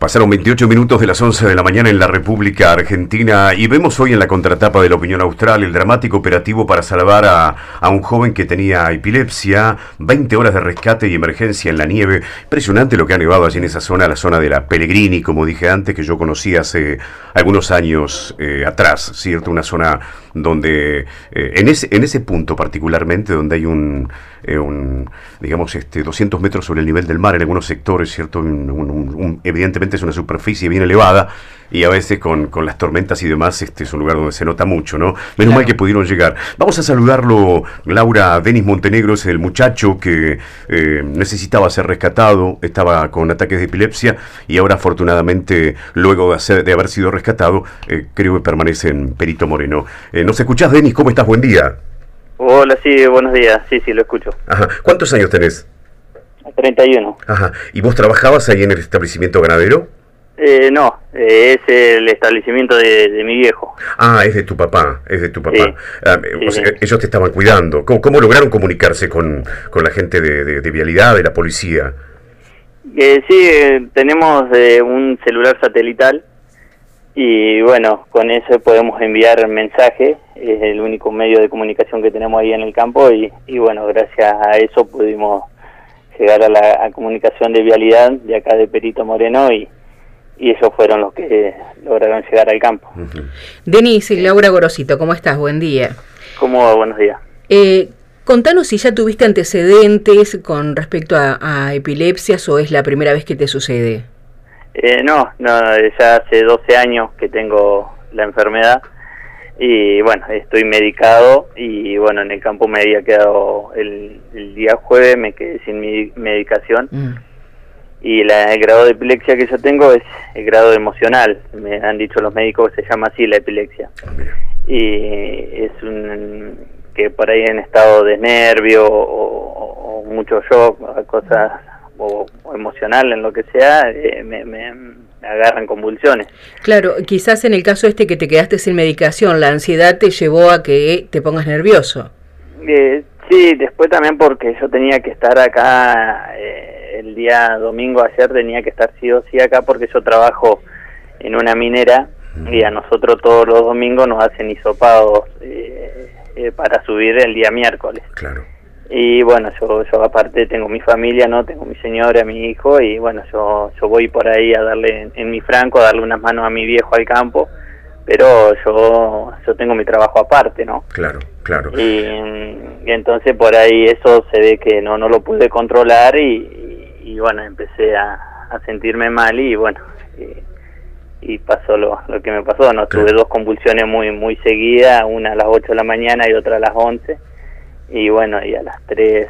Pasaron 28 minutos de las 11 de la mañana en la República Argentina y vemos hoy en la contratapa de la opinión austral el dramático operativo para salvar a, a, un joven que tenía epilepsia, 20 horas de rescate y emergencia en la nieve. Impresionante lo que ha nevado allí en esa zona, la zona de la Pellegrini, como dije antes, que yo conocí hace algunos años eh, atrás, ¿cierto? Una zona donde, eh, en, ese, en ese punto particularmente, donde hay un, eh, un, digamos, este, 200 metros sobre el nivel del mar en algunos sectores, ¿cierto? evidentemente es una superficie bien elevada y a veces con, con, las tormentas y demás este es un lugar donde se nota mucho, ¿no? Menos mal que pudieron llegar. Vamos a saludarlo, Laura Denis Montenegro, es el muchacho que eh, necesitaba ser rescatado, estaba con ataques de epilepsia y ahora afortunadamente, luego de, de haber sido rescatado, eh, creo que permanece en Perito Moreno. Eh, ¿Nos escuchás, Denis? ¿Cómo estás? Buen día. Hola, sí, buenos días. Sí, sí, lo escucho. Ajá. ¿Cuántos años tenés? 31. Ajá. ¿Y vos trabajabas ahí en el establecimiento ganadero? Eh, no, eh, es el establecimiento de, mi viejo. Ah, es de tu papá, es de tu papá. Ah, ellos te estaban cuidando. ¿Cómo, lograron comunicarse con, con, la gente de, de, vialidad, de la policía? Eh, sí, tenemos un celular satelital y bueno, con eso podemos enviar mensajes, es el único medio de comunicación que tenemos ahí en el campo y, y bueno, gracias a eso pudimos llegar a la comunicación de vialidad de acá de Perito Moreno y, y ellos fueron los que lograron llegar al campo. Denis y Laura Gorosito, ¿cómo estás? Buen día. ¿Cómo va? Buenos días. Eh, contanos si ya tuviste antecedentes con respecto a, epilepsias o es la primera vez que te sucede. Eh, no, no, ya hace 12 años que tengo la enfermedad y bueno, estoy medicado y bueno, en el campo me había quedado el, día jueves, me quedé sin mi medicación. Mm y la, el grado de epilepsia que yo tengo es el grado emocional, me han dicho los médicos que se llama así la epilepsia. Y es un que por ahí en estado de nervio o, mucho shock, cosas o, emocional en lo que sea, eh, me, me, agarran convulsiones. Claro, quizás en el caso este que te quedaste sin medicación, la ansiedad te llevó a que te pongas nervioso. Eh, sí, después también porque yo tenía que estar acá eh, el día domingo ayer tenía que estar sí o sí acá porque yo trabajo en una minera y a nosotros todos los domingos nos hacen hisopados eh, eh, para subir el día miércoles. Claro. Y bueno, yo, yo aparte tengo mi familia, ¿no? Tengo mi señora, mi hijo y bueno, yo, yo voy por ahí a darle en, mi franco, a darle unas manos a mi viejo al campo pero yo yo tengo mi trabajo aparte, ¿no? Claro, claro. Y, entonces por ahí eso se ve que no no lo pude controlar y, y bueno, empecé a, sentirme mal y bueno, y, pasó lo, lo, que me pasó, no tuve dos convulsiones muy muy seguidas, una a las 8 de la mañana y otra a las 11 y bueno, y a las 3,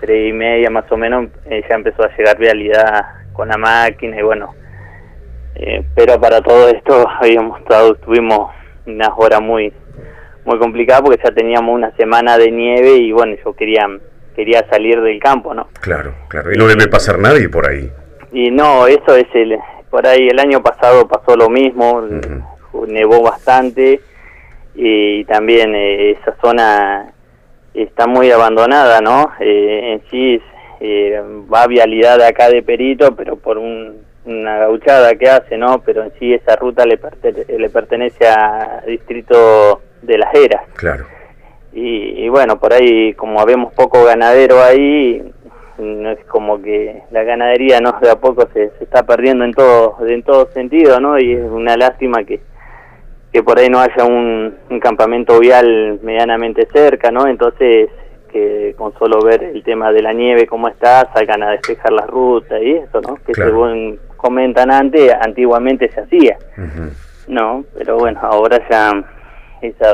3 y media más o menos eh, ya empezó a llegar realidad con la máquina y bueno, eh, pero para todo esto habíamos estado, tuvimos unas horas muy muy complicadas porque ya teníamos una semana de nieve y bueno, yo quería quería salir del campo, ¿no? Claro, claro. Y no debe pasar nadie por ahí. Y no, eso es el... Por ahí el año pasado pasó lo mismo, nevó bastante y también eh, esa zona está muy abandonada, ¿no? Eh, en sí eh, va a vialidad acá de Perito, pero por una gauchada que hace, ¿no? Pero en sí esa ruta le, le pertenece al distrito de Las Heras. Claro. Y, bueno, por ahí como habemos poco ganadero ahí, no es como que la ganadería no de a poco se, se está perdiendo en todo en todo sentido, ¿no? Y es una lástima que que por ahí no haya un, campamento vial medianamente cerca, ¿no? Entonces que con solo ver el tema de la nieve cómo está salgan a despejar las rutas y eso, ¿no? Que según comentan antes, antiguamente se hacía, ¿no? Pero bueno, ahora ya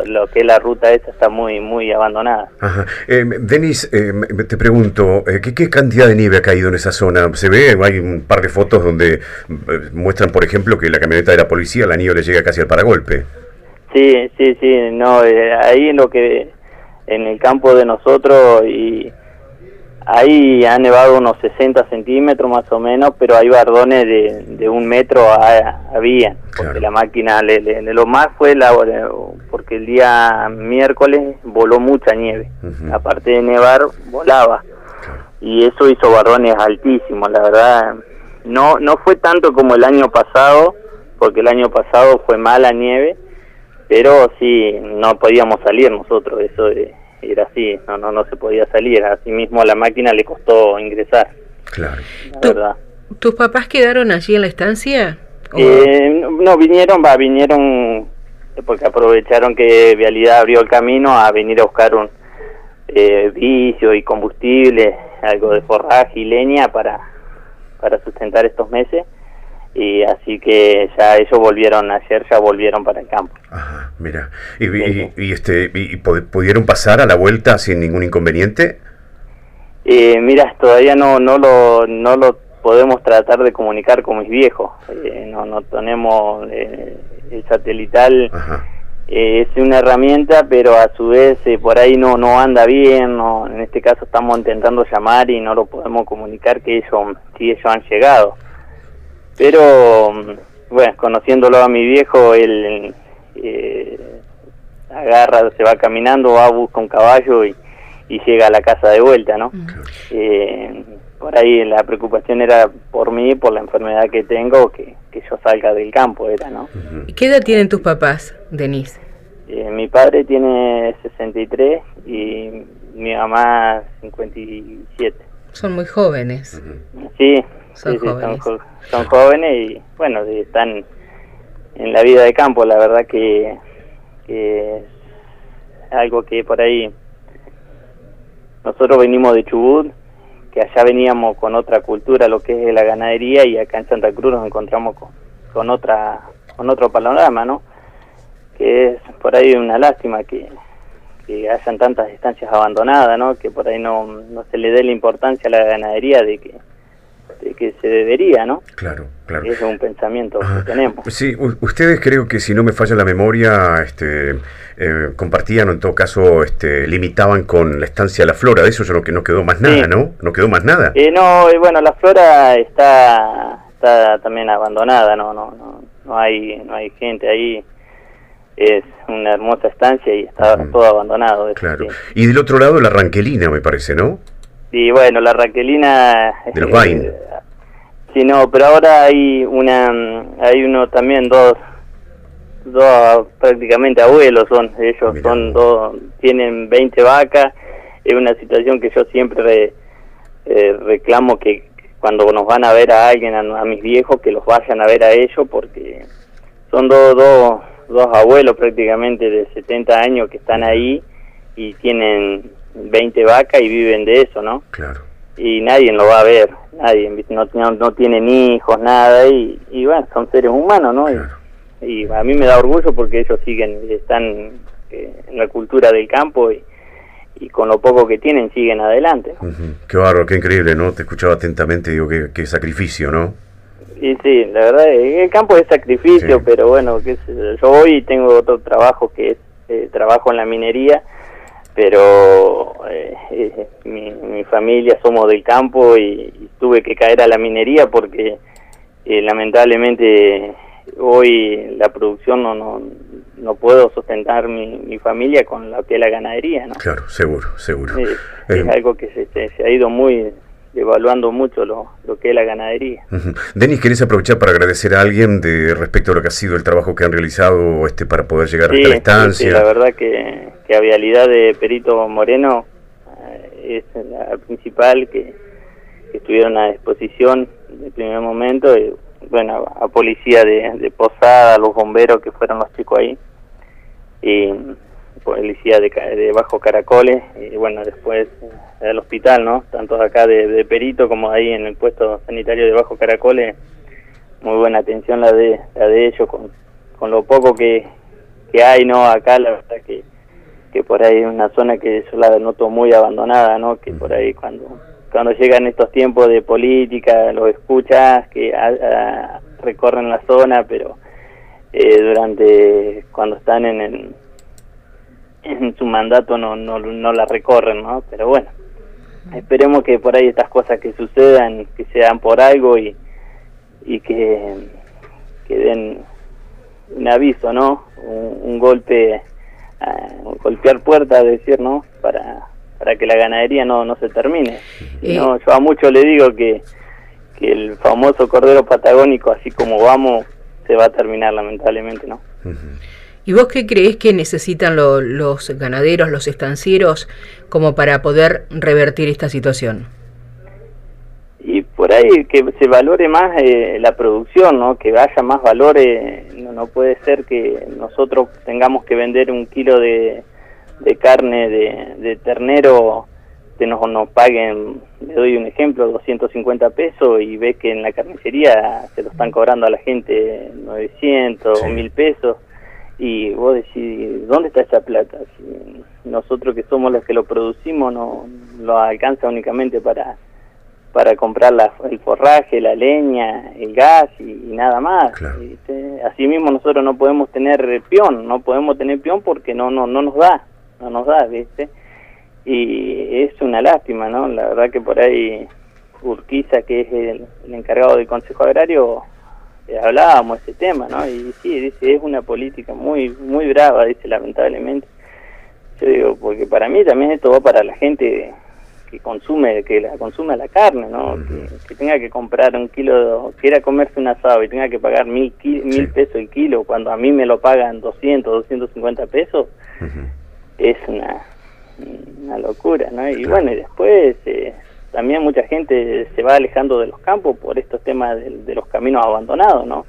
lo que es la ruta esa está muy muy abandonada. Ajá. Eh, Denis, eh, te pregunto, eh, ¿qué, cantidad de nieve ha caído en esa zona? ¿Se ve? Hay un par de fotos donde muestran, por ejemplo, que la camioneta de la policía, la nieve le llega casi al paragolpe. Sí, sí, sí, no, ahí en lo que, en el campo de nosotros y Ahí ha nevado unos 60 centímetros más o menos, pero hay bardones de, un metro había, porque la máquina, le, lo más fue la, porque el día miércoles voló mucha nieve, aparte de nevar, volaba, y eso hizo bardones altísimos, la verdad, no, no fue tanto como el año pasado, porque el año pasado fue mala nieve, pero sí, no podíamos salir nosotros, eso de era así, no, no, no se podía salir. Así mismo a la máquina le costó ingresar. Claro. verdad. ¿Tus papás quedaron allí en la estancia? Eh, no, vinieron, va, vinieron porque aprovecharon que Vialidad abrió el camino a venir a buscar un eh, vicio y combustible, algo de forraje y leña para, para sustentar estos meses y así que ya ellos volvieron ayer ya volvieron para el campo. Ajá, mira. Y, este y pudieron pasar a la vuelta sin ningún inconveniente eh, mira todavía no no lo no lo podemos tratar de comunicar con mis viejos eh, no no tenemos eh, el satelital es una herramienta pero a su vez por ahí no no anda bien no en este caso estamos intentando llamar y no lo podemos comunicar que ellos si ellos han llegado pero, bueno, conociéndolo a mi viejo, él eh, agarra, se va caminando, va, busca un caballo y, llega a la casa de vuelta, ¿no? Eh, por ahí la preocupación era por mí, por la enfermedad que tengo, que, yo salga del campo, era, ¿no? ¿Qué edad tienen tus papás, Denise? Eh, mi padre tiene 63 y mi mamá 57. Son muy jóvenes. Sí, son jóvenes. Son, jóvenes y bueno, están en la vida de campo, la verdad que, es algo que por ahí nosotros venimos de Chubut, que allá veníamos con otra cultura, lo que es la ganadería, y acá en Santa Cruz nos encontramos con, con otra con otro panorama, ¿no? Que es por ahí una lástima que, que hayan tantas estancias abandonadas, ¿no? Que por ahí no, no se le dé la importancia a la ganadería de que que se debería, ¿no? Claro, claro. es un pensamiento que tenemos. Sí, ustedes creo que si no me falla la memoria, este, eh, compartían o en todo caso este, limitaban con la estancia de la flora, de eso ya no, que no quedó más nada, ¿no? No quedó más nada. Eh, no, bueno, la flora está, está también abandonada, no, no, no, no hay, no hay gente ahí es una hermosa estancia y está todo abandonado. Claro. Y del otro lado la ranquelina, me parece, ¿no? Sí, bueno, la ranquelina... De los eh, Sí, no, pero ahora hay una, hay uno también, dos, dos prácticamente abuelos son, ellos son dos, tienen 20 vacas, es una situación que yo siempre eh, reclamo que cuando nos van a ver a alguien, a, mis viejos, que los vayan a ver a ellos, porque son dos, dos, dos abuelos prácticamente de 70 años que están ahí y tienen 20 vacas y viven de eso, ¿no? Claro y nadie lo va a ver, nadie, no, no, tienen hijos, nada, y, y bueno, son seres humanos, ¿no? Y, a mí me da orgullo porque ellos siguen, están eh, en la cultura del campo y, y con lo poco que tienen siguen adelante. Qué bárbaro, qué increíble, ¿no? Te escuchaba atentamente, digo, qué, qué sacrificio, ¿no? Y sí, la verdad, el campo es sacrificio, pero bueno, que yo hoy tengo otro trabajo que es eh, trabajo en la minería pero eh, eh, mi, familia somos del campo y, tuve que caer a la minería porque eh, lamentablemente hoy la producción no, no, no puedo sustentar mi, mi familia con la que la ganadería, ¿no? Claro, seguro, seguro. es algo que se, se ha ido muy evaluando mucho lo, lo que es la ganadería. Denis, ¿querés aprovechar para agradecer a alguien de respecto a lo que ha sido el trabajo que han realizado este para poder llegar a la estancia? Sí, la verdad que, que a Vialidad de Perito Moreno eh, es la principal que, estuvieron a disposición en el primer momento, y, bueno, a, policía de, de Posada, a los bomberos que fueron los chicos ahí, y policía de, de Bajo Caracoles, y bueno, después al hospital, ¿no? Tanto acá de, Perito como ahí en el puesto sanitario de Bajo Caracoles, muy buena atención la de, la de ellos, con, con lo poco que, que hay, ¿no? Acá la verdad que, que por ahí es una zona que yo la noto muy abandonada, ¿no? Que por ahí cuando cuando llegan estos tiempos de política, los escuchas que recorren la zona, pero eh, durante cuando están en, en, en su mandato no, no, no la recorren, ¿no? Pero bueno, Esperemos que por ahí estas cosas que sucedan, que sean por algo y, y que, que den un aviso, ¿no? Un, golpe, golpear puertas, decir, ¿no? Para, para que la ganadería no, no se termine. Eh. No, yo a muchos le digo que, que el famoso cordero patagónico, así como vamos, se va a terminar lamentablemente, ¿no? ¿Y vos qué crees que necesitan los ganaderos, los estancieros, como para poder revertir esta situación? Y por ahí que se valore más eh, la producción, ¿no? Que haya más valores. No, no, puede ser que nosotros tengamos que vender un kilo de, de carne de, de ternero que nos, nos paguen, le doy un ejemplo, 250 pesos y ve que en la carnicería se lo están cobrando a la gente 900 o 1000 pesos y vos decís, ¿dónde está esa plata? Si nosotros que somos los que lo producimos no lo alcanza únicamente para para comprar la, el forraje, la leña, el gas y, nada más. Asimismo nosotros no podemos tener peón, no podemos tener peón porque no no no nos da, no nos da, ¿viste? Y es una lástima, ¿no? La verdad que por ahí Urquiza, que es el, el encargado del Consejo Agrario, hablábamos ese tema, ¿no? Y sí, dice, es una política muy muy brava, dice, lamentablemente. Yo digo, porque para mí también esto va para la gente que consume, que la consume la carne, ¿no? que, tenga que comprar un kilo, quiera comerse un asado y tenga que pagar mil, mil pesos el kilo, cuando a mí me lo pagan 200, 250 pesos, es una, una locura, ¿no? Y bueno, y después eh, también mucha gente se va alejando de los campos por estos temas de, los caminos abandonados, ¿no?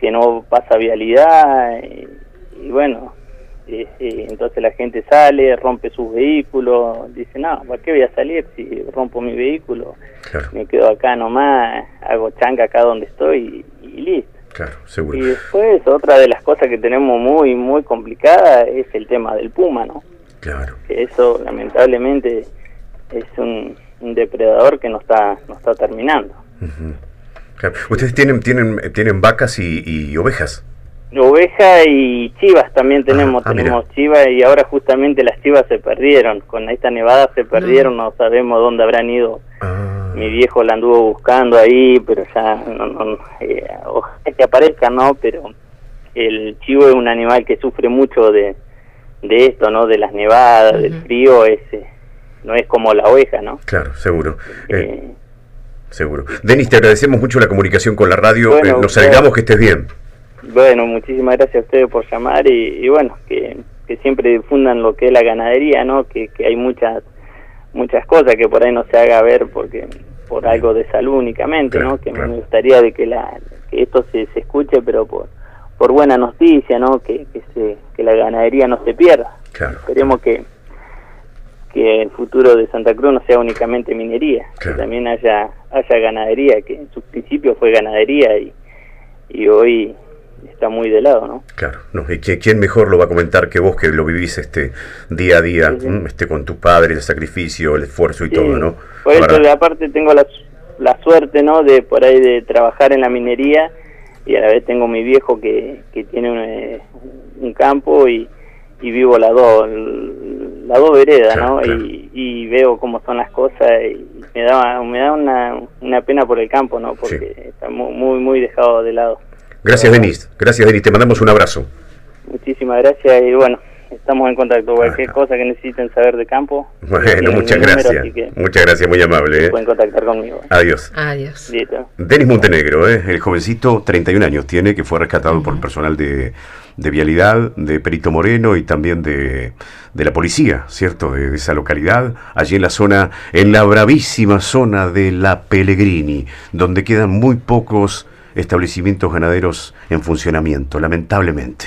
Que no pasa vialidad y, bueno, entonces la gente sale, rompe sus vehículos, dice, no, ¿para qué voy a salir si rompo mi vehículo? Me quedo acá nomás, hago changa acá donde estoy y, listo. Claro, seguro. Y después otra de las cosas que tenemos muy, muy complicada es el tema del puma, ¿no? Claro. Que eso lamentablemente es un, un depredador que no está, no está terminando. ¿Ustedes tienen, tienen, tienen vacas y, ovejas? Oveja y chivas también tenemos, ah, tenemos chivas y ahora justamente las chivas se perdieron, con esta nevada se perdieron, no, sabemos dónde habrán ido. Ah. Mi viejo la anduvo buscando ahí, pero ya no, no eh, ojalá que aparezca, ¿no? Pero el chivo es un animal que sufre mucho de, de esto, ¿no? De las nevadas, del frío, ese no es como la oveja, ¿no? Claro, seguro. Eh, eh, seguro. Denis, te agradecemos mucho la comunicación con la radio. Eh, nos alegramos que estés bien. Bueno, muchísimas gracias a ustedes por llamar y, bueno, que, siempre difundan lo que es la ganadería, ¿no? Que, hay muchas muchas cosas que por ahí no se haga ver porque por algo de salud únicamente, ¿no? Que me gustaría de que la que esto se, se escuche, pero por por buena noticia, ¿no? Que que, se, que la ganadería no se pierda. Esperemos que que el futuro de Santa Cruz no sea únicamente minería, que también haya haya ganadería, que en su principio fue ganadería y, y hoy está muy de lado, ¿no? Claro, no, y quién mejor lo va a comentar que vos que lo vivís este día a día, este con tus padres, el sacrificio, el esfuerzo y todo, ¿no? Por eso, aparte tengo la, la suerte, ¿no? De por ahí de trabajar en la minería y a la vez tengo mi viejo que, que tiene un, eh, un campo y, y vivo las dos las dos veredas, ¿no? Y, veo cómo son las cosas y me da me da una, una pena por el campo, ¿no? Porque está muy muy dejado de lado. Gracias, Denis. Gracias, Denis. Te mandamos un abrazo. Muchísimas gracias y bueno, estamos en contacto. Cualquier cosa que necesiten saber de campo. Bueno, muchas gracias. muchas gracias, muy amable. ¿eh? Pueden contactar conmigo. Adiós. Adiós. Denis Montenegro, ¿eh? el jovencito, 31 años tiene, que fue rescatado por personal de de Vialidad, de Perito Moreno y también de, de la policía, ¿cierto? De, esa localidad, allí en la zona, en la bravísima zona de La Pellegrini, donde quedan muy pocos establecimientos ganaderos en funcionamiento, lamentablemente.